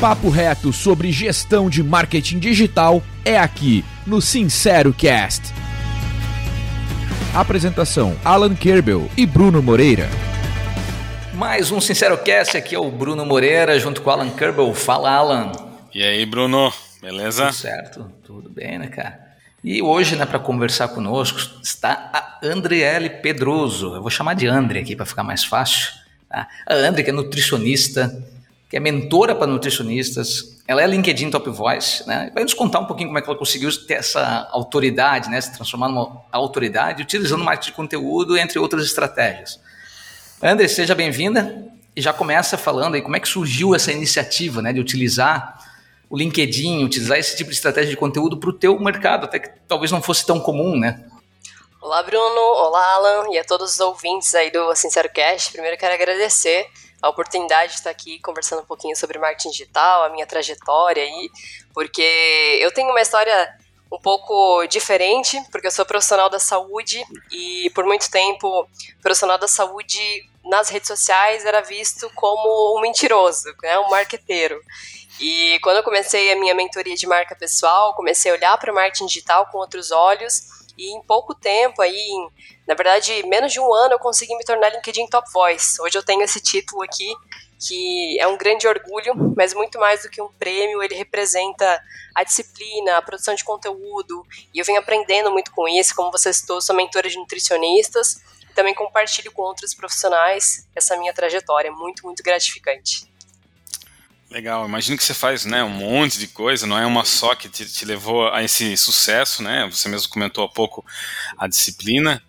papo reto sobre gestão de marketing digital é aqui no Sincero Cast. Apresentação: Alan Kerbel e Bruno Moreira. Mais um Sincero Cast, aqui é o Bruno Moreira, junto com o Alan Kerbel. Fala, Alan. E aí, Bruno, beleza? Tudo certo, tudo bem, né, cara? E hoje, né, para conversar conosco, está a Andriele Pedroso. Eu vou chamar de Andre aqui para ficar mais fácil. Tá? A Andre, que é nutricionista, que é mentora para nutricionistas. Ela é LinkedIn Top Voice, né? Vai nos contar um pouquinho como é que ela conseguiu ter essa autoridade, né? Se transformar numa autoridade, utilizando marketing de conteúdo, entre outras estratégias. André, seja bem-vinda e já começa falando aí como é que surgiu essa iniciativa, né? De utilizar o LinkedIn, utilizar esse tipo de estratégia de conteúdo para o teu mercado, até que talvez não fosse tão comum, né? Olá, Bruno. Olá, Alan. E a todos os ouvintes aí do Sincero Cast. Primeiro quero agradecer a oportunidade de estar aqui conversando um pouquinho sobre marketing digital, a minha trajetória aí, porque eu tenho uma história um pouco diferente, porque eu sou profissional da saúde e por muito tempo profissional da saúde nas redes sociais era visto como um mentiroso, né, um marqueteiro. E quando eu comecei a minha mentoria de marca pessoal, comecei a olhar para o marketing digital com outros olhos e em pouco tempo, aí, em, na verdade, menos de um ano, eu consegui me tornar LinkedIn Top Voice. Hoje eu tenho esse título aqui, que é um grande orgulho, mas muito mais do que um prêmio, ele representa a disciplina, a produção de conteúdo, e eu venho aprendendo muito com isso, como você citou, sou mentora de nutricionistas, também compartilho com outros profissionais essa minha trajetória, muito, muito gratificante. Legal, imagino que você faz né, um monte de coisa, não é uma só que te, te levou a esse sucesso, né? Você mesmo comentou há pouco a disciplina,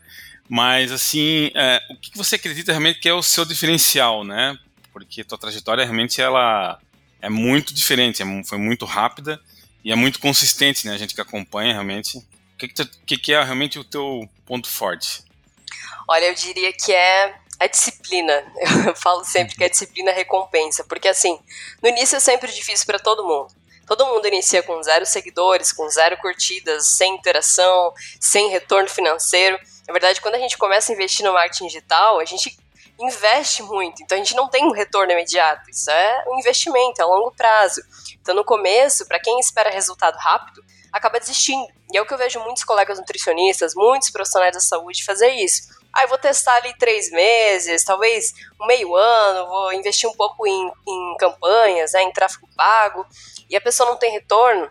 mas assim, é, o que você acredita realmente que é o seu diferencial, né? Porque tua trajetória realmente ela é muito diferente, é, foi muito rápida e é muito consistente, né? A gente que acompanha realmente. O que, que, que é realmente o teu ponto forte? Olha, eu diria que é a disciplina. Eu falo sempre que a disciplina recompensa, porque assim, no início é sempre difícil para todo mundo. Todo mundo inicia com zero seguidores, com zero curtidas, sem interação, sem retorno financeiro. Na verdade, quando a gente começa a investir no marketing digital, a gente investe muito, então a gente não tem um retorno imediato. Isso é um investimento, é a longo prazo. Então, no começo, para quem espera resultado rápido, acaba desistindo. E é o que eu vejo muitos colegas nutricionistas, muitos profissionais da saúde fazer isso eu vou testar ali três meses, talvez um meio ano, vou investir um pouco em, em campanhas, né, em tráfego pago, e a pessoa não tem retorno,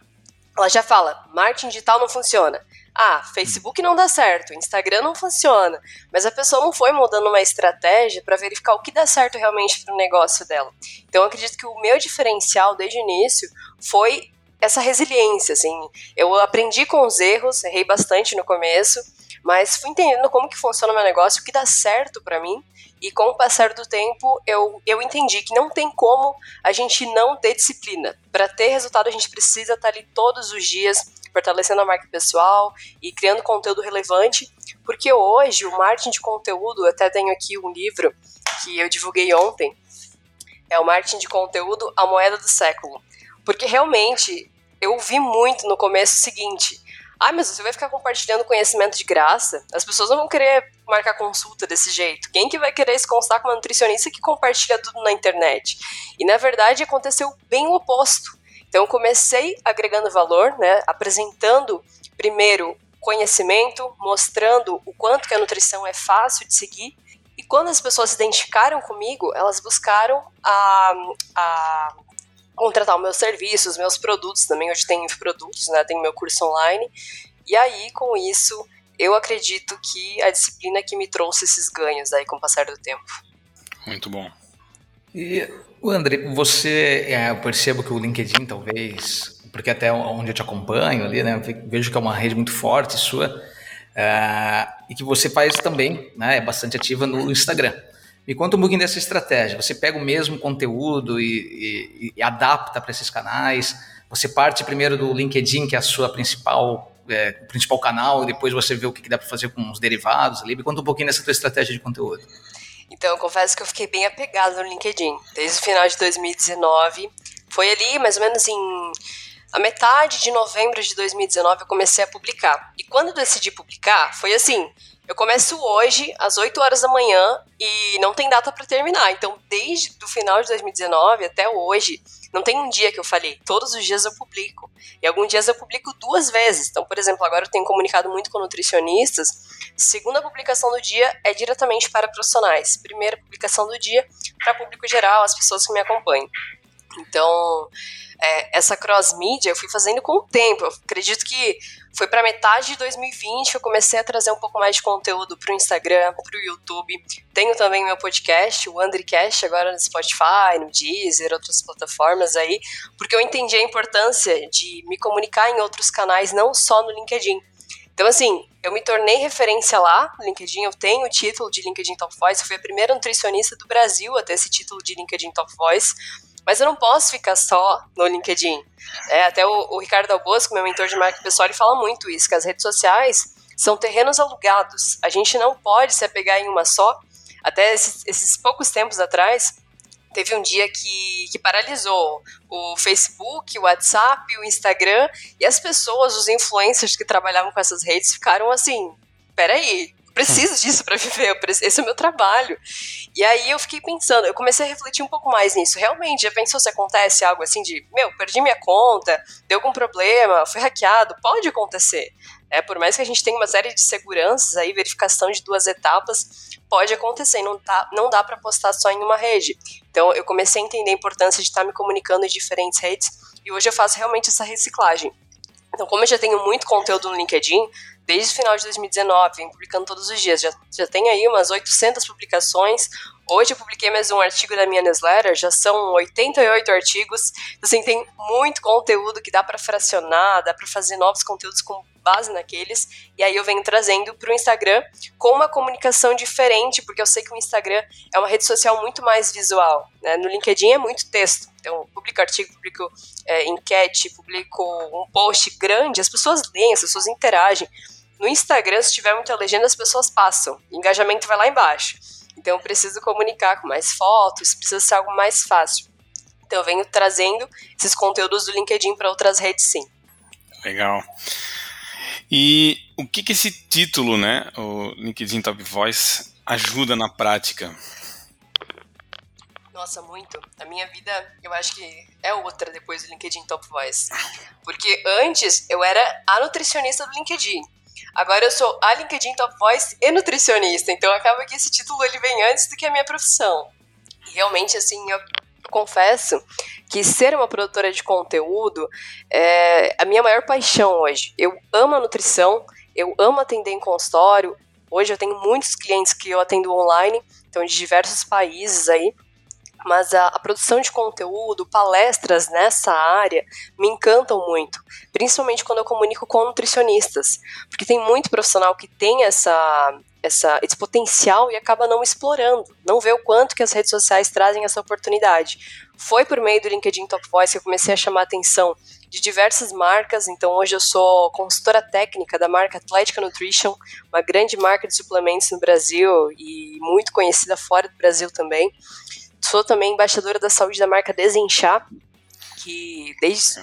ela já fala, marketing digital não funciona. Ah, Facebook não dá certo, Instagram não funciona, mas a pessoa não foi mudando uma estratégia para verificar o que dá certo realmente para o negócio dela. Então, acredito que o meu diferencial desde o início foi essa resiliência, assim. Eu aprendi com os erros, errei bastante no começo, mas fui entendendo como que funciona o meu negócio, o que dá certo para mim, e com o passar do tempo eu, eu entendi que não tem como a gente não ter disciplina. Para ter resultado, a gente precisa estar tá ali todos os dias, fortalecendo a marca pessoal e criando conteúdo relevante, porque hoje o marketing de conteúdo, eu até tenho aqui um livro que eu divulguei ontem, é o marketing de conteúdo, a moeda do século. Porque realmente eu vi muito no começo o seguinte: ah, mas você vai ficar compartilhando conhecimento de graça? As pessoas não vão querer marcar consulta desse jeito. Quem que vai querer se constar com uma nutricionista que compartilha tudo na internet? E na verdade aconteceu bem o oposto. Então eu comecei agregando valor, né, apresentando primeiro conhecimento, mostrando o quanto que a nutrição é fácil de seguir. E quando as pessoas se identificaram comigo, elas buscaram a, a contratar os meus serviços, os meus produtos também. Hoje tem produtos, né? Tem meu curso online. E aí, com isso, eu acredito que a disciplina que me trouxe esses ganhos aí com o passar do tempo. Muito bom. E, André, você, é, eu percebo que o LinkedIn talvez, porque até onde eu te acompanho ali, né? Vejo que é uma rede muito forte sua. Uh, e que você faz também, né, é bastante ativa no Instagram. Me conta um pouquinho dessa estratégia. Você pega o mesmo conteúdo e, e, e adapta para esses canais. Você parte primeiro do LinkedIn, que é a sua principal, é, principal canal, e depois você vê o que dá para fazer com os derivados ali. Me conta um pouquinho dessa tua estratégia de conteúdo. Então, eu confesso que eu fiquei bem apegado no LinkedIn. Desde o final de 2019. Foi ali, mais ou menos em a metade de novembro de 2019 eu comecei a publicar. E quando eu decidi publicar, foi assim, Eu começo hoje, às 8 horas da manhã, e não tem data para terminar. Então, desde o final de 2019 até hoje, não tem um dia que eu falei. Todos os dias eu publico. E alguns dias eu publico duas vezes. Então, por exemplo, agora eu tenho comunicado muito com nutricionistas. Segunda publicação do dia é diretamente para profissionais. Primeira publicação do dia para público geral, as pessoas que me acompanham. Então, é, essa cross-mídia eu fui fazendo com o tempo. Eu acredito que foi para metade de 2020 que eu comecei a trazer um pouco mais de conteúdo para o Instagram, para o YouTube. Tenho também meu podcast, o Andricast, agora no Spotify, no Deezer, outras plataformas aí, porque eu entendi a importância de me comunicar em outros canais, não só no LinkedIn. Então, assim, eu me tornei referência lá no LinkedIn, eu tenho o título de LinkedIn Top Voice, eu fui a primeira nutricionista do Brasil a ter esse título de LinkedIn Top Voice. Mas eu não posso ficar só no LinkedIn. É, até o, o Ricardo Albosco, meu mentor de marca pessoal, ele fala muito isso, que as redes sociais são terrenos alugados. A gente não pode se apegar em uma só. Até esses, esses poucos tempos atrás, teve um dia que, que, paralisou o Facebook, o WhatsApp, o Instagram, e as pessoas, os influencers que trabalhavam com essas redes, ficaram assim: peraí, preciso disso para viver, esse é o meu trabalho. E aí eu fiquei pensando, eu comecei a refletir um pouco mais nisso. Realmente, já pensou se acontece algo assim de, meu, perdi minha conta, deu algum problema, fui hackeado? Pode acontecer. É, por mais que a gente tenha uma série de seguranças aí, verificação de duas etapas, pode acontecer, não, tá, não dá para postar só em uma rede. Então eu comecei a entender a importância de estar me comunicando em diferentes redes e hoje eu faço realmente essa reciclagem. Então, como eu já tenho muito conteúdo no LinkedIn, desde o final de 2019, vem publicando todos os dias. Já, já tem aí umas 800 publicações. Hoje eu publiquei mais um artigo da minha newsletter, já são 88 artigos. Assim, tem muito conteúdo que dá para fracionar, dá para fazer novos conteúdos com base naqueles. E aí eu venho trazendo para o Instagram com uma comunicação diferente, porque eu sei que o Instagram é uma rede social muito mais visual. Né? No LinkedIn é muito texto. Então, publico artigo, publico é, enquete, publico um post grande, as pessoas leem, as pessoas interagem. No Instagram, se tiver muita legenda, as pessoas passam. O engajamento vai lá embaixo. Então, eu preciso comunicar com mais fotos, precisa ser algo mais fácil. Então, eu venho trazendo esses conteúdos do LinkedIn para outras redes, sim. Legal. E o que, que esse título, né, o LinkedIn Top Voice, ajuda na prática? Nossa, muito. A minha vida, eu acho que é outra depois do LinkedIn Top Voice. Porque antes eu era a nutricionista do LinkedIn. Agora eu sou a LinkedIn Top Voice e nutricionista, então acaba que esse título ele vem antes do que a minha profissão. E realmente, assim, eu confesso que ser uma produtora de conteúdo é a minha maior paixão hoje. Eu amo a nutrição, eu amo atender em consultório. Hoje eu tenho muitos clientes que eu atendo online, então de diversos países aí mas a, a, produção de conteúdo, palestras nessa área me encantam muito, principalmente quando eu comunico com nutricionistas, porque tem muito profissional que tem essa, essa, esse potencial e acaba não explorando, não vê o quanto que as redes sociais trazem essa oportunidade. Foi por meio do LinkedIn Top Voice que eu comecei a chamar a atenção de diversas marcas, então hoje eu sou consultora técnica da marca Atlética Nutrition, uma grande marca de suplementos no Brasil e muito conhecida fora do Brasil também. Sou também embaixadora da saúde da marca Desenchar, que desde,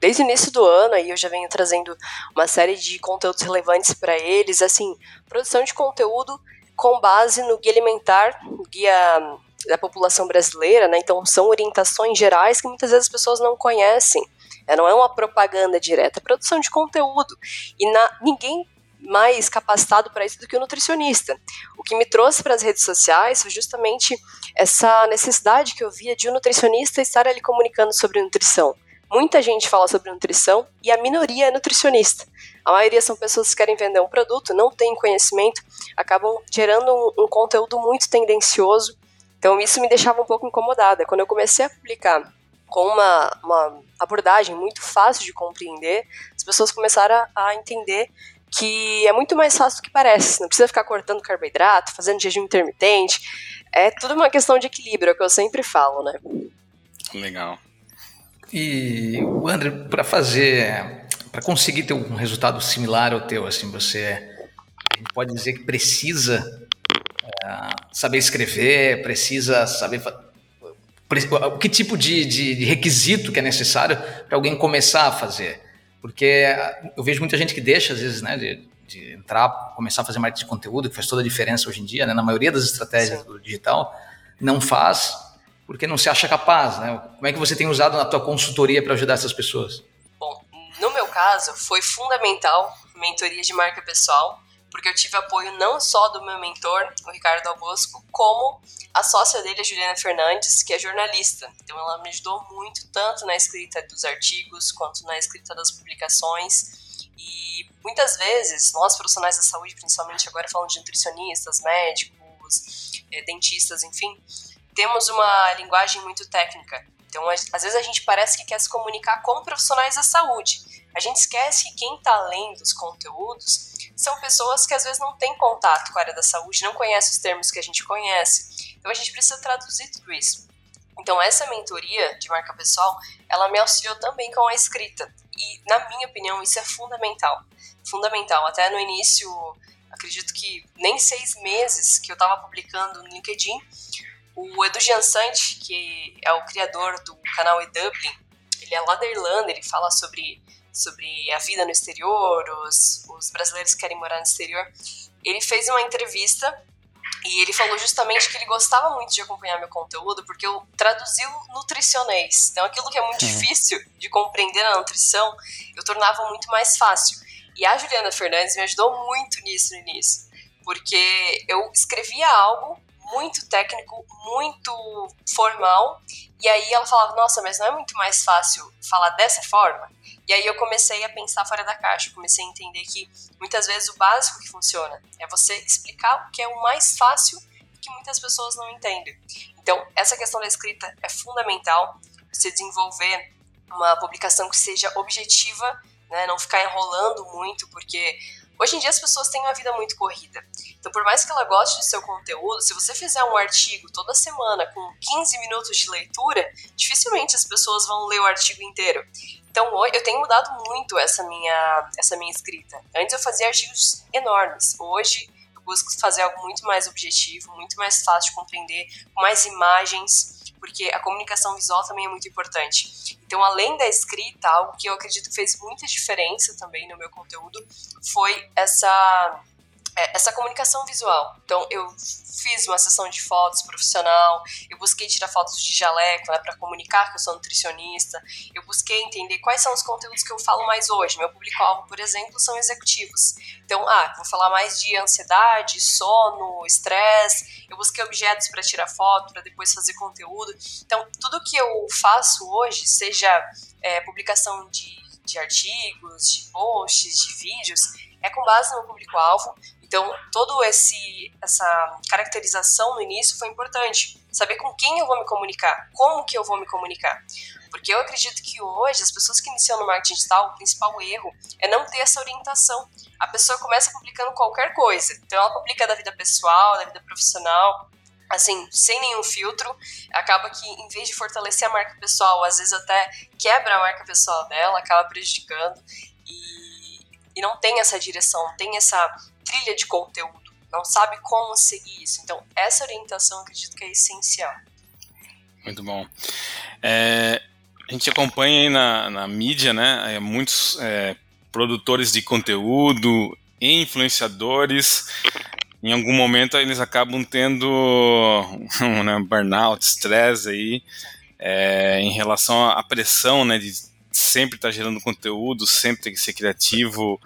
desde o início do ano aí eu já venho trazendo uma série de conteúdos relevantes para eles, assim, produção de conteúdo com base no guia alimentar, guia da população brasileira, né? Então são orientações gerais que muitas vezes as pessoas não conhecem. É, não é uma propaganda direta, é produção de conteúdo. E na, ninguém mais capacitado para isso do que o nutricionista. O que me trouxe para as redes sociais foi justamente essa necessidade que eu via de um nutricionista estar ali comunicando sobre nutrição. Muita gente fala sobre nutrição e a minoria é nutricionista. A maioria são pessoas que querem vender um produto, não têm conhecimento, acabam gerando um, um conteúdo muito tendencioso. Então isso me deixava um pouco incomodada. Quando eu comecei a publicar com uma, uma abordagem muito fácil de compreender, as pessoas começaram a, a entender que é muito mais fácil do que parece. Não precisa ficar cortando carboidrato, fazendo jejum intermitente. É tudo uma questão de equilíbrio, é o que eu sempre falo, né? Legal. E o André, para fazer, para conseguir ter um resultado similar ao teu, assim, você pode dizer que precisa é, saber escrever, precisa saber que tipo de, de, de requisito que é necessário para alguém começar a fazer. Porque eu vejo muita gente que deixa, às vezes, né, de, de entrar, começar a fazer marketing de conteúdo, que faz toda a diferença hoje em dia, né? na maioria das estratégias Sim. do digital, não faz porque não se acha capaz. Né? Como é que você tem usado na tua consultoria para ajudar essas pessoas? Bom, no meu caso, foi fundamental mentoria de marca pessoal, porque eu tive apoio não só do meu mentor, o Ricardo Albosco, como a sócia dele, a Juliana Fernandes, que é jornalista. Então ela me ajudou muito, tanto na escrita dos artigos, quanto na escrita das publicações. E muitas vezes, nós profissionais da saúde, principalmente agora falando de nutricionistas, médicos, eh, dentistas, enfim, temos uma linguagem muito técnica. Então, às vezes a gente parece que quer se comunicar com profissionais da saúde. A gente esquece que quem está lendo os conteúdos são pessoas que às vezes não têm contato com a área da saúde, não conhecem os termos que a gente conhece. Então a gente precisa traduzir tudo isso. Então essa mentoria de marca pessoal, ela me auxiliou também com a escrita. E na minha opinião isso é fundamental. Fundamental. Até no início, acredito que nem seis meses que eu estava publicando no LinkedIn, o Edu Jansante, que é o criador do canal eDublin, ele é lá da Irlanda, ele fala sobre sobre a vida no exterior, os, os brasileiros que querem morar no exterior. Ele fez uma entrevista e ele falou justamente que ele gostava muito de acompanhar meu conteúdo porque eu traduzi o nutricionês. Então, aquilo que é muito difícil de compreender na nutrição, eu tornava muito mais fácil. E a Juliana Fernandes me ajudou muito nisso no início, porque eu escrevia algo muito técnico, muito formal, e aí ela falava: Nossa, mas não é muito mais fácil falar dessa forma? E aí eu comecei a pensar fora da caixa, comecei a entender que muitas vezes o básico que funciona é você explicar o que é o mais fácil que muitas pessoas não entendem. Então, essa questão da escrita é fundamental, você desenvolver uma publicação que seja objetiva, né, não ficar enrolando muito, porque hoje em dia as pessoas têm uma vida muito corrida. Então, por mais que ela goste do seu conteúdo, se você fizer um artigo toda semana com 15 minutos de leitura, dificilmente as pessoas vão ler o artigo inteiro. Então, eu tenho mudado muito essa minha, essa minha escrita. Antes eu fazia artigos enormes. Hoje eu busco fazer algo muito mais objetivo, muito mais fácil de compreender, com mais imagens, porque a comunicação visual também é muito importante. Então, além da escrita, algo que eu acredito que fez muita diferença também no meu conteúdo foi essa essa comunicação visual. Então, eu fiz uma sessão de fotos profissional, eu busquei tirar fotos de jaleco né, para comunicar que eu sou nutricionista, eu busquei entender quais são os conteúdos que eu falo mais hoje. Meu público-alvo, por exemplo, são executivos. Então, ah, vou falar mais de ansiedade, sono, estresse. Eu busquei objetos para tirar foto, para depois fazer conteúdo. Então, tudo que eu faço hoje, seja é, publicação de, de artigos, de posts, de vídeos, é com base no público-alvo então, todo esse essa caracterização no início foi importante. Saber com quem eu vou me comunicar, como que eu vou me comunicar. Porque eu acredito que hoje as pessoas que iniciam no marketing digital, o principal erro é não ter essa orientação. A pessoa começa publicando qualquer coisa. Então ela publica da vida pessoal, da vida profissional, assim, sem nenhum filtro, acaba que em vez de fortalecer a marca pessoal, às vezes até quebra a marca pessoal dela, acaba prejudicando e, e não tem essa direção, não tem essa trilha de conteúdo, não sabe como seguir isso. Então, essa orientação acredito que é essencial. Muito bom. É, a gente acompanha aí na, na mídia, né, é, muitos é, produtores de conteúdo, influenciadores, em algum momento eles acabam tendo um né, burnout, estresse aí, é, em relação à pressão, né, de sempre estar gerando conteúdo, sempre ter que ser criativo.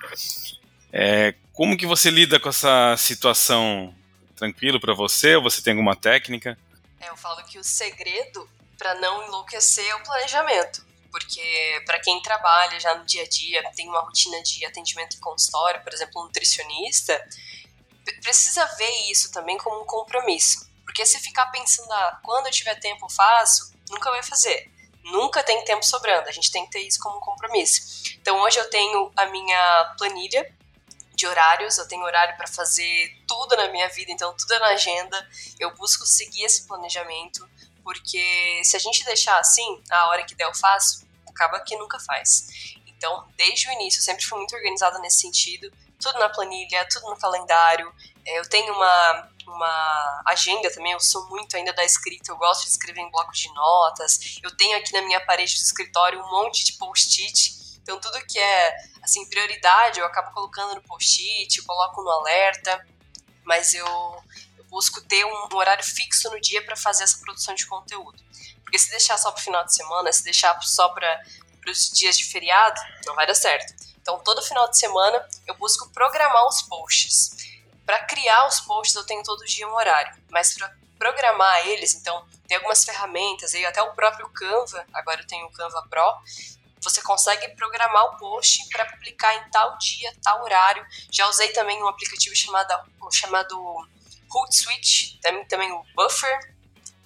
É, como que você lida com essa situação? Tranquilo para você ou você tem alguma técnica? É, eu falo que o segredo para não enlouquecer é o planejamento. Porque para quem trabalha já no dia a dia, tem uma rotina de atendimento em consultório, por exemplo, um nutricionista, precisa ver isso também como um compromisso. Porque se ficar pensando, ah, quando eu tiver tempo eu faço, nunca vai fazer. Nunca tem tempo sobrando, a gente tem que ter isso como um compromisso. Então hoje eu tenho a minha planilha de horários, eu tenho horário para fazer tudo na minha vida, então tudo é na agenda. Eu busco seguir esse planejamento, porque se a gente deixar assim, a hora que der eu faço, acaba que nunca faz. Então, desde o início, eu sempre fui muito organizada nesse sentido, tudo na planilha, tudo no calendário. É, eu tenho uma, uma agenda também, eu sou muito ainda da escrita, eu gosto de escrever em blocos de notas. Eu tenho aqui na minha parede do escritório um monte de post-it Então tudo que é assim prioridade eu acabo colocando no post-it, coloco no alerta, mas eu, eu busco ter um, horário fixo no dia para fazer essa produção de conteúdo. Porque se deixar só para o final de semana, se deixar só para os dias de feriado, não vai dar certo. Então todo final de semana eu busco programar os posts. Para criar os posts eu tenho todo dia um horário, mas para programar eles, então tem algumas ferramentas aí, até o próprio Canva, agora eu tenho o Canva Pro, você consegue programar o post para publicar em tal dia, tal horário. Já usei também um aplicativo chamado, chamado Hootsuite, também, também o Buffer.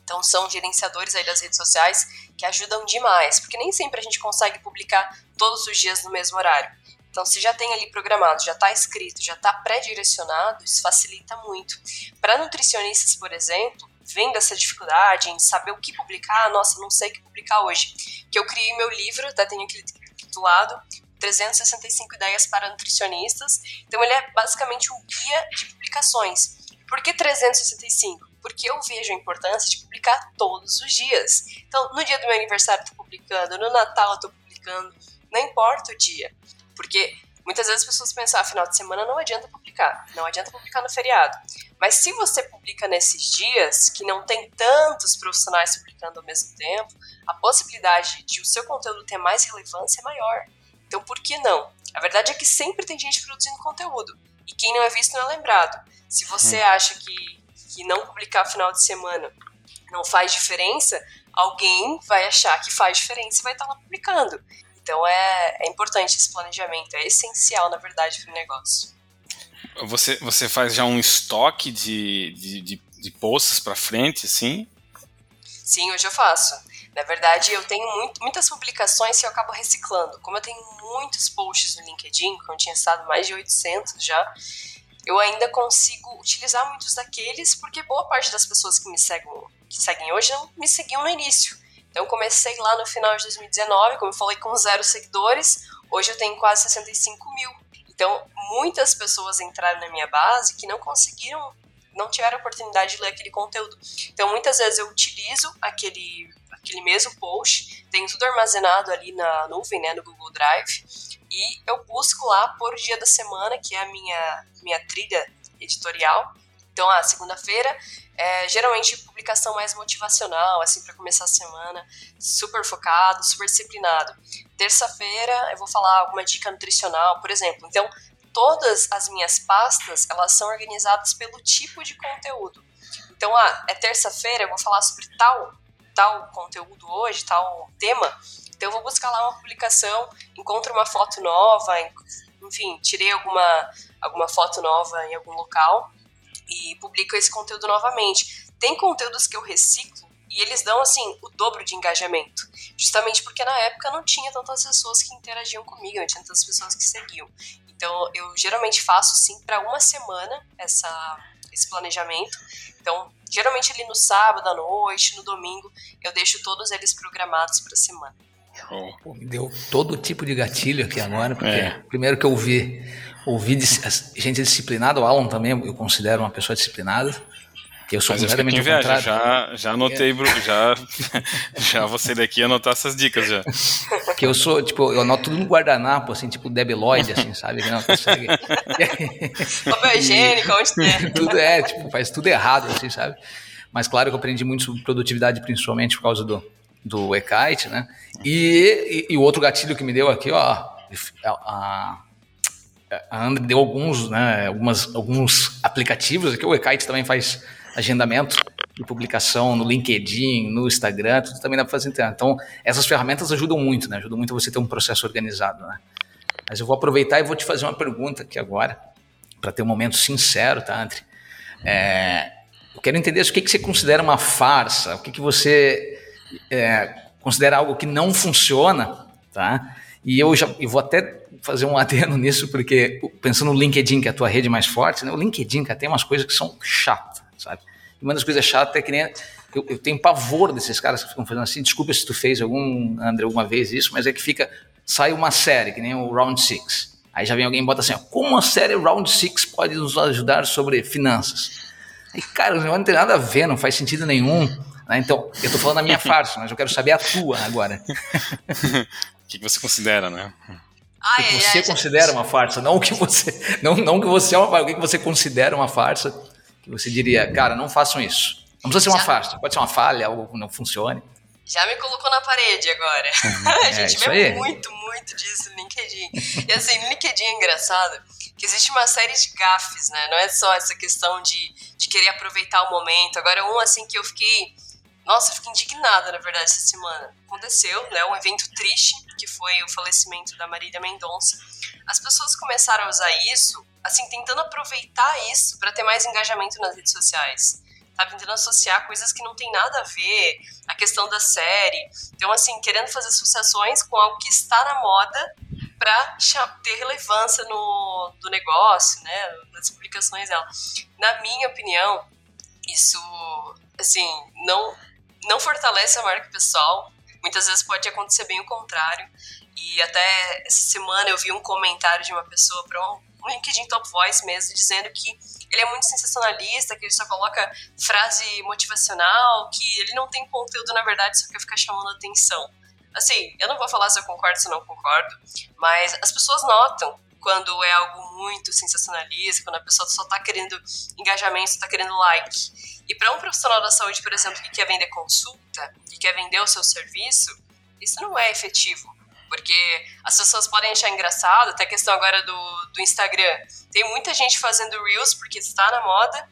Então são gerenciadores aí das redes sociais que ajudam demais, porque nem sempre a gente consegue publicar todos os dias no mesmo horário. Então, se já tem ali programado, já está escrito, já está pré-direcionado, isso facilita muito. Para nutricionistas, por exemplo, vendo essa dificuldade em saber o que publicar, nossa, não sei o que publicar hoje. Que eu criei meu livro, até tenho aquele titulado 365 ideias para nutricionistas. Então ele é basicamente um guia de publicações. Por que 365? Porque eu vejo a importância de publicar todos os dias. Então, no dia do meu aniversário eu estou publicando, no Natal eu estou publicando, não importa o dia. Porque muitas vezes as pessoas pensam, ah, final de semana não adianta publicar, não adianta publicar no feriado. Mas se você publica nesses dias, que não tem tantos profissionais publicando ao mesmo tempo, a possibilidade de o seu conteúdo ter mais relevância é maior. Então, por que não? A verdade é que sempre tem gente produzindo conteúdo. E quem não é visto não é lembrado. Se você acha que, que não publicar final de semana não faz diferença, alguém vai achar que faz diferença e vai estar lá publicando. Então é, é importante esse planejamento, é essencial, na verdade, para o negócio. Você, você faz já um estoque de, de, de, de posts para frente, assim? Sim, hoje eu faço. Na verdade, eu tenho muito, muitas publicações que eu acabo reciclando. Como eu tenho muitos posts no LinkedIn, como eu tinha estado mais de 800 já, eu ainda consigo utilizar muitos daqueles, porque boa parte das pessoas que me seguem, que seguem hoje não me seguiam no início. Então comecei lá no final de 2019, como eu falei, com zero seguidores. Hoje eu tenho quase 65 mil. Então muitas pessoas entraram na minha base que não conseguiram, não tiveram oportunidade de ler aquele conteúdo. Então muitas vezes eu utilizo aquele aquele mesmo post, tenho tudo armazenado ali na nuvem, né, no Google Drive, e eu busco lá por dia da semana, que é a minha minha trilha editorial. Então, a segunda-feira é, geralmente publicação mais motivacional, assim, para começar a semana, super focado, super disciplinado. Terça-feira eu vou falar alguma dica nutricional, por exemplo. Então, todas as minhas pastas, elas são organizadas pelo tipo de conteúdo. Então, ah, é terça-feira, eu vou falar sobre tal, tal conteúdo hoje, tal tema. Então, eu vou buscar lá uma publicação, encontro uma foto nova, enfim, tirei alguma, alguma foto nova em algum local e publico esse conteúdo novamente. Tem conteúdos que eu reciclo e eles dão assim o dobro de engajamento, justamente porque na época não tinha tantas pessoas que interagiam comigo, não tinha tantas pessoas que seguiam. Então eu geralmente faço sim para uma semana essa esse planejamento. Então, geralmente ali no sábado à noite, no domingo, eu deixo todos eles programados para a semana. Pô, me deu todo tipo de gatilho aqui agora, porque é. primeiro que eu vi ouvir gente disciplinada, o Alan também eu considero uma pessoa disciplinada. Que eu sou Mas completamente eu inveja, já, já anotei, já, já vou sair daqui e anotar essas dicas já. Que eu sou, tipo, eu anoto tudo no guardanapo, assim, tipo debeloide, assim, sabe? Que não consegue. Papel higiênico, onde tem. Tudo é, tipo, faz tudo errado, assim, sabe? Mas claro que eu aprendi muito sobre produtividade, principalmente por causa do, do e-kite, né? E, e, e, o outro gatilho que me deu aqui, ó, a, a a André deu alguns, né, algumas, alguns aplicativos, aqui o eKite também faz agendamento de publicação no LinkedIn, no Instagram, tudo também dá para fazer. Então, essas ferramentas ajudam muito, né? Ajudam muito você ter um processo organizado, né? Mas eu vou aproveitar e vou te fazer uma pergunta aqui agora, para ter um momento sincero, tá, André? É, eu quero entender o que, que você considera uma farsa, o que, que você é, considera algo que não funciona, tá? E eu já eu vou até fazer um adendo nisso, porque pensando no LinkedIn, que é a tua rede mais forte, né? o LinkedIn, cara, tem umas coisas que são chatas, sabe? E uma das coisas chatas é que nem. Eu, eu, tenho pavor desses caras que ficam fazendo assim. Desculpa se tu fez algum, André, alguma vez isso, mas é que fica. Sai uma série, que nem o Round Six. Aí já vem alguém e bota assim: ó, como a série Round Six pode nos ajudar sobre finanças? E, cara, não tem nada a ver, não faz sentido nenhum. Né? Então, eu estou falando da minha farsa, mas eu quero saber a tua agora. O que você considera, né? Ai, o que você ai, considera uma farsa, não o que você, não, não o que você é uma, o que você considera uma farsa, que você diria, cara, não façam isso. Não precisa ser uma farsa, pode ser uma falha, algo que não funcione. Já me colocou na parede agora. Uhum. a gente é, vê aí. muito, muito disso no LinkedIn. E assim, no LinkedIn é engraçado que existe uma série de gafes, né? Não é só essa questão de, de querer aproveitar o momento. Agora, um assim que eu fiquei. Nossa, eu fiquei indignada, na verdade, essa semana. Aconteceu, né? Um evento triste, que foi o falecimento da Marília Mendonça. As pessoas começaram a usar isso, assim, tentando aproveitar isso para ter mais engajamento nas redes sociais tá tentando associar coisas que não tem nada a ver, a questão da série. Então, assim, querendo fazer associações com algo que está na moda para ter relevância no do negócio, né, nas publicações dela. Na minha opinião, isso, assim, não, não fortalece a marca pessoal. Muitas vezes pode acontecer bem o contrário. E até essa semana eu vi um comentário de uma pessoa para um, LinkedIn Top Voice mesmo, dizendo que ele é muito sensacionalista, que ele só coloca frase motivacional, que ele não tem conteúdo, na verdade, só quer ficar chamando atenção. Assim, eu não vou falar se eu concordo se não concordo, mas as pessoas notam quando é algo muito sensacionalista, quando a pessoa só está querendo engajamento, só está querendo like. E para um profissional da saúde, por exemplo, que quer vender consulta, que quer vender o seu serviço, isso não é efetivo. Porque as pessoas podem achar engraçado, até a questão agora do, do Instagram. Tem muita gente fazendo Reels porque está na moda,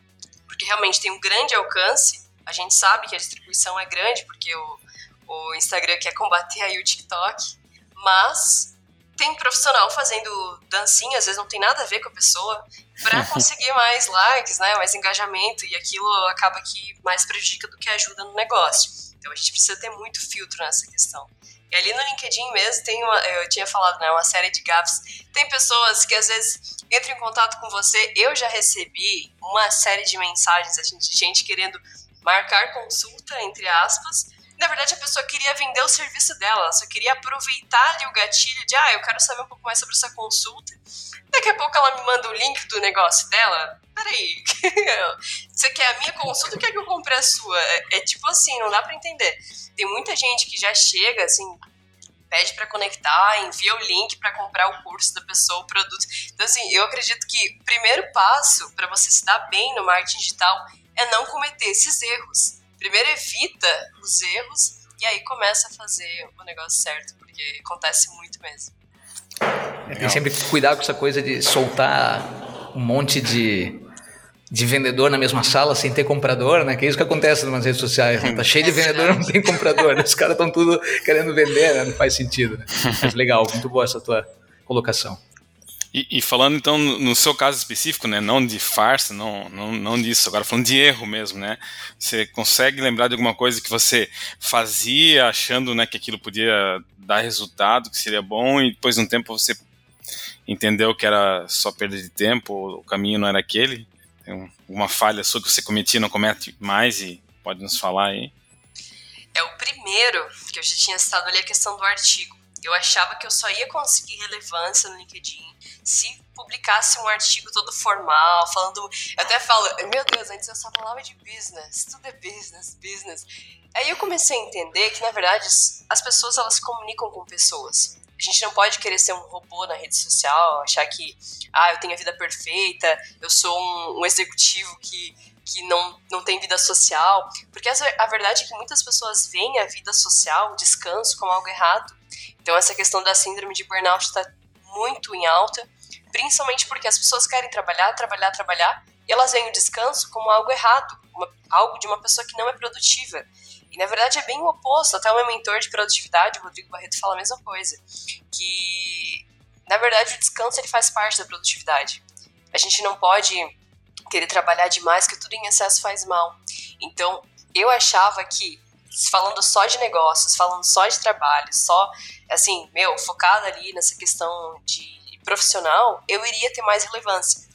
porque realmente tem um grande alcance. A gente sabe que a distribuição é grande, porque o, o Instagram quer combater aí o TikTok. Mas tem profissional fazendo dancinha, às vezes não tem nada a ver com a pessoa, para conseguir mais likes, né, mais engajamento, e aquilo acaba que mais prejudica do que ajuda no negócio. Então a gente precisa ter muito filtro nessa questão. E ali no LinkedIn mesmo tem uma, eu tinha falado, né, uma série de gafs. Tem pessoas que às vezes entram em contato com você. Eu já recebi uma série de mensagens de gente querendo marcar consulta, entre aspas. Na verdade, a pessoa queria vender o serviço dela, ela só queria aproveitar ali o gatilho de, ah, eu quero saber um pouco mais sobre essa consulta. Daqui a pouco ela me manda o link do negócio dela. Peraí, você quer a minha consulta ou quer que eu compre a sua? É, é tipo assim, não dá para entender. Tem muita gente que já chega, assim, pede para conectar, envia o link para comprar o curso da pessoa, o produto. Então, assim, eu acredito que o primeiro passo para você se dar bem no marketing digital é não cometer esses erros. Primeiro evita os erros e aí começa a fazer o negócio certo, porque acontece muito mesmo. É, tem sempre que cuidar com essa coisa de soltar um monte de de vendedor na mesma sala sem ter comprador, né? Que é isso que acontece nas redes sociais. Né? Tá cheio de vendedor, não tem comprador. Né? Os caras estão tudo querendo vender, né? Não faz sentido. Né? Mas legal, muito boa essa tua colocação. E, e, falando então no seu caso específico, né, não de farsa, não, não, não disso, agora falando de erro mesmo, né, você consegue lembrar de alguma coisa que você fazia achando, né, que aquilo podia dar resultado, que seria bom, e depois de um tempo você entendeu que era só perda de tempo, o caminho não era aquele? Tem uma falha sua que você cometia, não comete mais e pode nos falar aí? É o primeiro que eu já tinha citado ali a questão do artigo. Eu achava que eu só ia conseguir relevância no LinkedIn se publicasse um artigo todo formal, falando. Eu até falo, meu Deus, antes eu só falava de business, tudo é business, business. Aí eu comecei a entender que, na verdade, as pessoas elas comunicam com pessoas. A gente não pode querer ser um robô na rede social, achar que, ah, eu tenho a vida perfeita, eu sou um, um executivo que, que não, não tem vida social. Porque a verdade é que muitas pessoas veem a vida social, o descanso, como algo errado. Então, essa questão da síndrome de burnout está muito em alta, principalmente porque as pessoas querem trabalhar, trabalhar, trabalhar, e elas veem o descanso como algo errado, uma, algo de uma pessoa que não é produtiva. E na verdade é bem o oposto. Até o meu mentor de produtividade, o Rodrigo Barreto, fala a mesma coisa. Que na verdade o descanso ele faz parte da produtividade. A gente não pode querer trabalhar demais, que tudo em excesso faz mal. Então eu achava que falando só de negócios, falando só de trabalho, só assim, meu, focada ali nessa questão de profissional, eu iria ter mais relevância.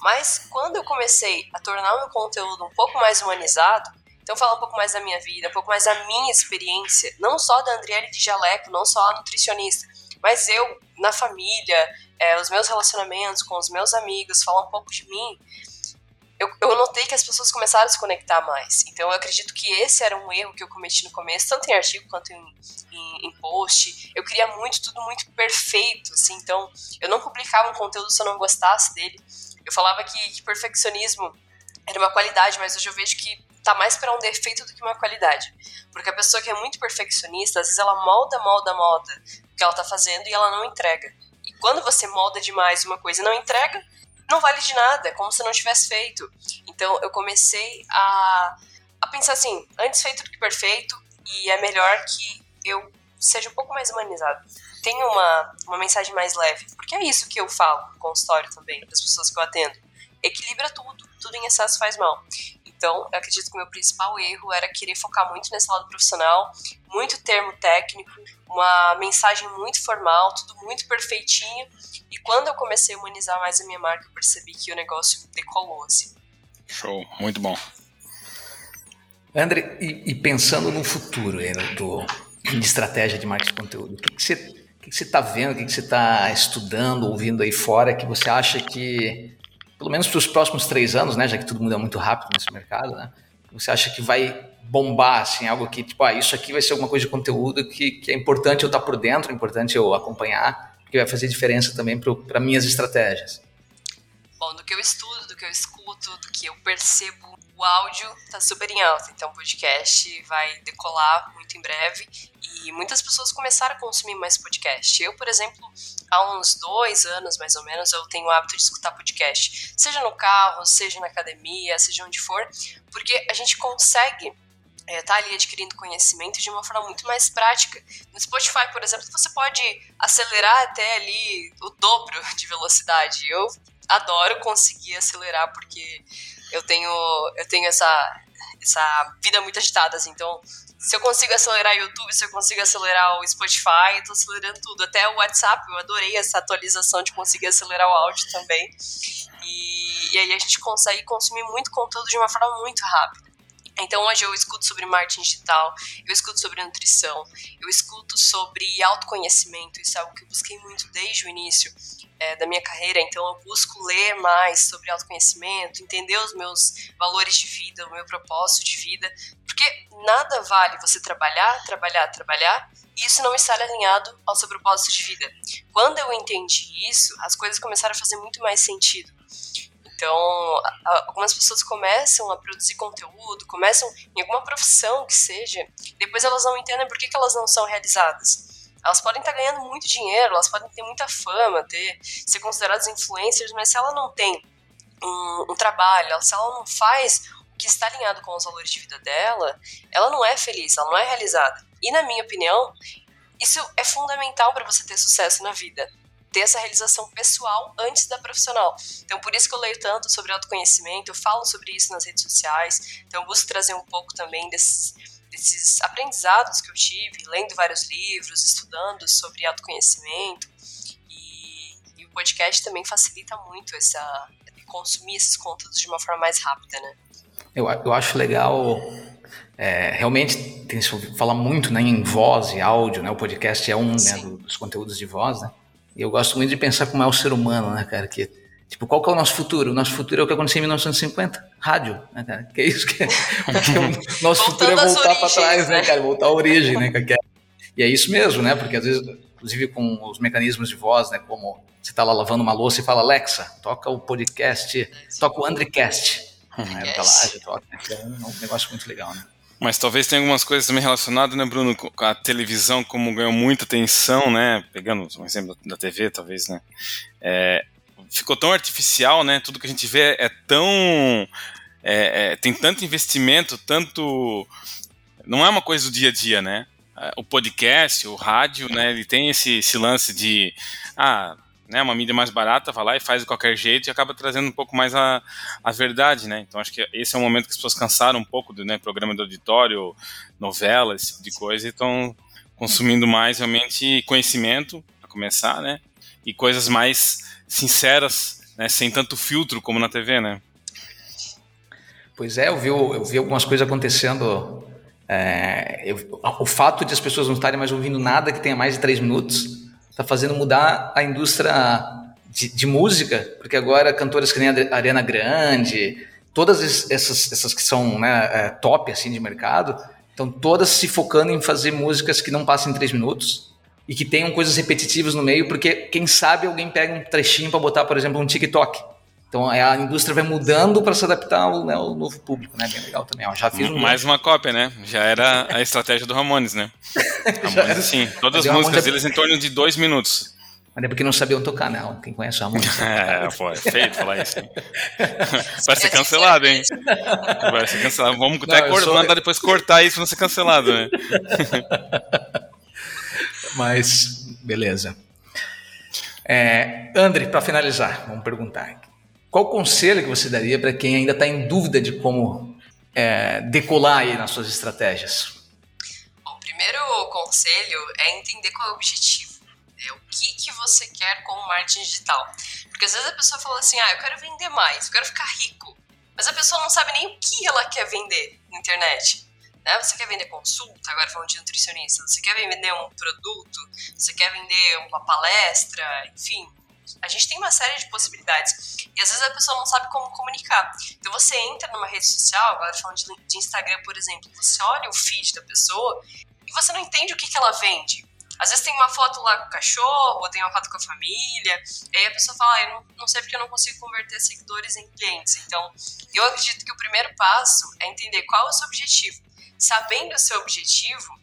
Mas quando eu comecei a tornar o meu conteúdo um pouco mais humanizado, então, falar um pouco mais da minha vida, um pouco mais da minha experiência, não só da Andriele de Jaleco, não só a nutricionista, mas eu, na família, é, os meus relacionamentos com os meus amigos, falar um pouco de mim. Eu eu, notei que as pessoas começaram a se conectar mais. Então eu acredito que esse era um erro que eu cometi no começo, tanto em artigo quanto em, em, em post. Eu queria muito, tudo muito perfeito, assim, então eu não publicava um conteúdo se eu não gostasse dele. Eu falava que, que perfeccionismo era uma qualidade, mas hoje eu vejo que tá mais para um defeito do que uma qualidade. Porque a pessoa que é muito perfeccionista, às vezes ela molda, molda, molda o que ela tá fazendo e ela não entrega. E quando você molda demais uma coisa e não entrega, não vale de nada, é como se não tivesse feito. Então eu comecei a, a pensar assim, antes feito do que perfeito, e é melhor que eu seja um pouco mais humanizado. Tenha uma, uma mensagem mais leve, porque é isso que eu falo no consultório também, das pessoas que eu atendo. Equilibra tudo, tudo em excesso faz mal. Então, eu acredito que o meu principal erro era querer focar muito nesse lado profissional, muito termo técnico, uma mensagem muito formal, tudo muito perfeitinho. E quando eu comecei a humanizar mais a minha marca, eu percebi que o negócio decolou, assim. Show, muito bom. André, e, e pensando no futuro do, de estratégia de marketing de conteúdo, o que, que você o que você está vendo, o que você está estudando, ouvindo aí fora, que você acha que pelo menos para os próximos três anos, né, já que tudo muda muito rápido nesse mercado, né, você acha que vai bombar, assim, algo que, tipo, ah, isso aqui vai ser alguma coisa de conteúdo que, que é importante eu estar por dentro, é importante eu acompanhar, porque vai fazer diferença também para minhas estratégias? Bom, do que eu estudo, do que eu escuto, do que eu percebo, o áudio está super em alta, então o podcast vai decolar muito em breve e muitas pessoas começaram a consumir mais podcast. Eu, por exemplo, há uns dois anos mais ou menos, eu tenho o hábito de escutar podcast, seja no carro, seja na academia, seja onde for, porque a gente consegue é, tá ali adquirindo conhecimento de uma forma muito mais prática. No Spotify, por exemplo, você pode acelerar até ali o dobro de velocidade. Eu adoro conseguir acelerar porque eu tenho eu tenho essa essa vida muito agitada, assim, então se eu consigo acelerar o YouTube, se eu consigo acelerar o Spotify, eu tô acelerando tudo. Até o WhatsApp, eu adorei essa atualização de conseguir acelerar o áudio também. E, e aí a gente consegue consumir muito conteúdo de uma forma muito rápida. Então hoje eu escuto sobre marketing digital, eu escuto sobre nutrição, eu escuto sobre autoconhecimento, isso é algo que eu busquei muito desde o início é, da minha carreira, então eu busco ler mais sobre autoconhecimento, entender os meus valores de vida, o meu propósito de vida, porque nada vale você trabalhar, trabalhar, trabalhar e isso não estar alinhado ao seu propósito de vida. Quando eu entendi isso, as coisas começaram a fazer muito mais sentido. Então, algumas pessoas começam a produzir conteúdo, começam em alguma profissão que seja, depois elas não entendem por que, que elas não são realizadas. Elas podem estar ganhando muito dinheiro, elas podem ter muita fama, ter, ser consideradas influencers, mas se ela não tem um, um trabalho, se ela não faz o que está alinhado com os valores de vida dela, ela não é feliz, ela não é realizada. E na minha opinião, isso é fundamental para você ter sucesso na vida ter essa realização pessoal antes da profissional. Então, por isso que eu leio tanto sobre autoconhecimento, eu falo sobre isso nas redes sociais, então eu busco trazer um pouco também desses, desses aprendizados que eu tive, lendo vários livros, estudando sobre autoconhecimento, e, e o podcast também facilita muito essa consumir esses conteúdos de uma forma mais rápida, né? Eu, eu acho legal é, realmente tem se fala muito né, em voz e áudio, né? O podcast é um né, dos conteúdos de voz, né? E eu gosto muito de pensar como é o ser humano, né, cara? Que, tipo, qual que é o nosso futuro? O nosso futuro é o que aconteceu em 1950, rádio, né, cara? Que é isso que, é, é o nosso futuro é voltar para trás, né, né, cara? Voltar à origem, né? É, e é isso mesmo, né? Porque às vezes, inclusive com os mecanismos de voz, né? Como você está lá lavando uma louça e fala, Alexa, toca o podcast, toca o Andrecast. Uhum. Aí ela lá, toca, né? É um negócio muito legal, né? Mas talvez tenha algumas coisas também relacionadas, né, Bruno, com a televisão, como ganhou muita atenção, né? Pegando um exemplo da TV, talvez, né? É, ficou tão artificial, né? Tudo que a gente vê é tão. É, é, tem tanto investimento, tanto. Não é uma coisa do dia a dia, né? O podcast, o rádio, né? Ele tem esse, esse lance de. Ah, né, uma mídia mais barata, vai lá e faz de qualquer jeito e acaba trazendo um pouco mais a, a verdade, né? Então acho que esse é um momento que as pessoas cansaram um pouco do né, programa do auditório, novela, esse tipo de coisa, e estão consumindo mais realmente conhecimento, a começar, né? E coisas mais sinceras, né, sem tanto filtro como na TV, né? Pois é, eu vi, eu vi algumas coisas acontecendo. É, eu, o fato de as pessoas não estarem mais ouvindo nada que tenha mais de três minutos está fazendo mudar a indústria de, de, música, porque agora cantoras que nem a Ariana Grande, todas essas, essas que são né, é, top assim de mercado, estão todas se focando em fazer músicas que não passem três minutos e que tenham coisas repetitivas no meio, porque quem sabe alguém pega um trechinho para botar, por exemplo, um TikTok. Então a indústria vai mudando para se adaptar ao, né, ao, novo público, né? Bem legal também. Eu já fiz um Mais uma cópia, né? Já era a estratégia do Ramones, né? Ramones, sim. Todas as músicas deles em torno de dois minutos. Mas é porque não sabiam tocar, né? Quem conhece o Ramones. é, pô, é feio falar isso. Vai ser cancelado, hein? Vai ser cancelado. Vamos até não, sou... mandar depois cortar isso pra não ser cancelado, né? Mas, beleza. É, André, para finalizar, vamos perguntar. Qual conselho que você daria para quem ainda está em dúvida de como é, decolar aí nas suas estratégias? Bom, o primeiro conselho é entender qual é o objetivo. É o que, que você quer com o marketing digital. Porque às vezes a pessoa fala assim, ah, eu quero vender mais, eu quero ficar rico. Mas a pessoa não sabe nem o que ela quer vender na internet. Né? Você quer vender consulta, agora falando de nutricionista, você quer vender um produto, você quer vender uma palestra, enfim. A gente tem uma série de possibilidades. E às vezes a pessoa não sabe como comunicar. Então você entra numa rede social, agora falando de, Instagram, por exemplo, você olha o feed da pessoa e você não entende o que, que ela vende. Às vezes tem uma foto lá com o cachorro, ou tem uma foto com a família, e aí a pessoa fala, ah, eu não, não sei porque eu não consigo converter seguidores em clientes. Então, eu acredito que o primeiro passo é entender qual é o seu objetivo sabendo o seu objetivo,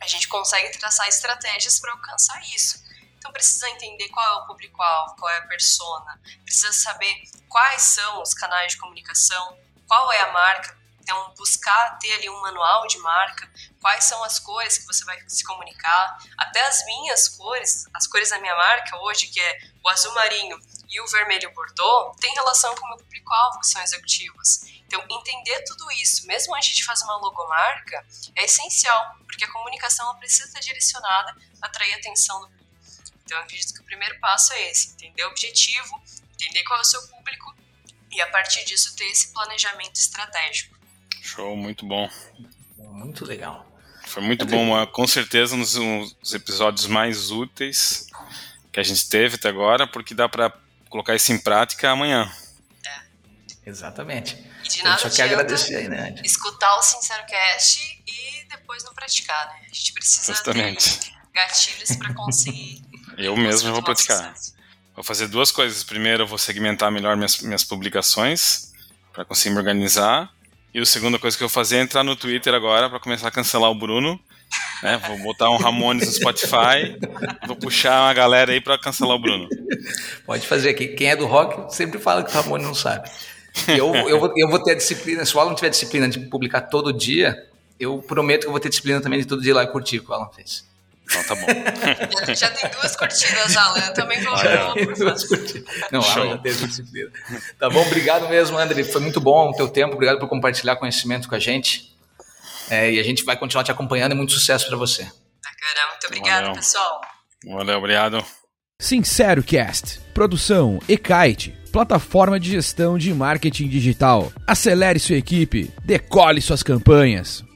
a gente consegue traçar estratégias para alcançar isso. Então precisa entender qual é o público-alvo, qual é a persona, precisa saber quais são os canais de comunicação, qual é a marca, então buscar ter ali um manual de marca, quais são as cores que você vai se comunicar, até as minhas cores, as cores da minha marca hoje, que é o azul marinho e o vermelho bordô, tem relação com o meu público-alvo, que são executivos. Então, entender tudo isso, mesmo antes de fazer uma logomarca, é essencial, porque a comunicação precisa estar direcionada atrair a atenção do público. Então, eu acredito que o primeiro passo é esse: entender o objetivo, entender qual é o seu público e, a partir disso, ter esse planejamento estratégico. Show, muito bom. Muito legal. Foi muito bom, com certeza, um dos episódios mais úteis que a gente teve até agora, porque dá para colocar isso em prática amanhã. É. Exatamente. E de nada só quer agradecer aí, né? Escutar o Sincero Cast e depois não praticar, né? A gente precisa Justamente. ter gatilhos para conseguir. Eu mesmo vou praticar. Vou fazer duas coisas. Primeiro, eu vou segmentar melhor minhas, minhas publicações para conseguir me organizar. E a segunda coisa que eu vou fazer é entrar no Twitter agora para começar a cancelar o Bruno. Né? Vou botar um Ramones no Spotify. vou puxar uma galera aí para cancelar o Bruno. Pode fazer aqui. Quem é do rock sempre fala que o Ramones não sabe. Eu, eu, vou, eu vou ter a disciplina, se o Alan tiver disciplina de publicar todo dia, eu prometo que eu vou ter disciplina também de todo dia lá e curtir o que o Alan fez. Então tá bom. já, já, tem duas curtidas, Alan. Eu também vou. É. duas curtidas. Não, Show. Alan já teve disciplina. Tá bom, obrigado mesmo, André. Foi muito bom o teu tempo. Obrigado por compartilhar conhecimento com a gente. É, e a gente vai continuar te acompanhando e muito sucesso para você. Bacana, muito obrigado, pessoal. Valeu, obrigado. Sincero Cast, produção e-kite, plataforma de gestão de marketing digital. Acelere sua equipe, decole suas campanhas.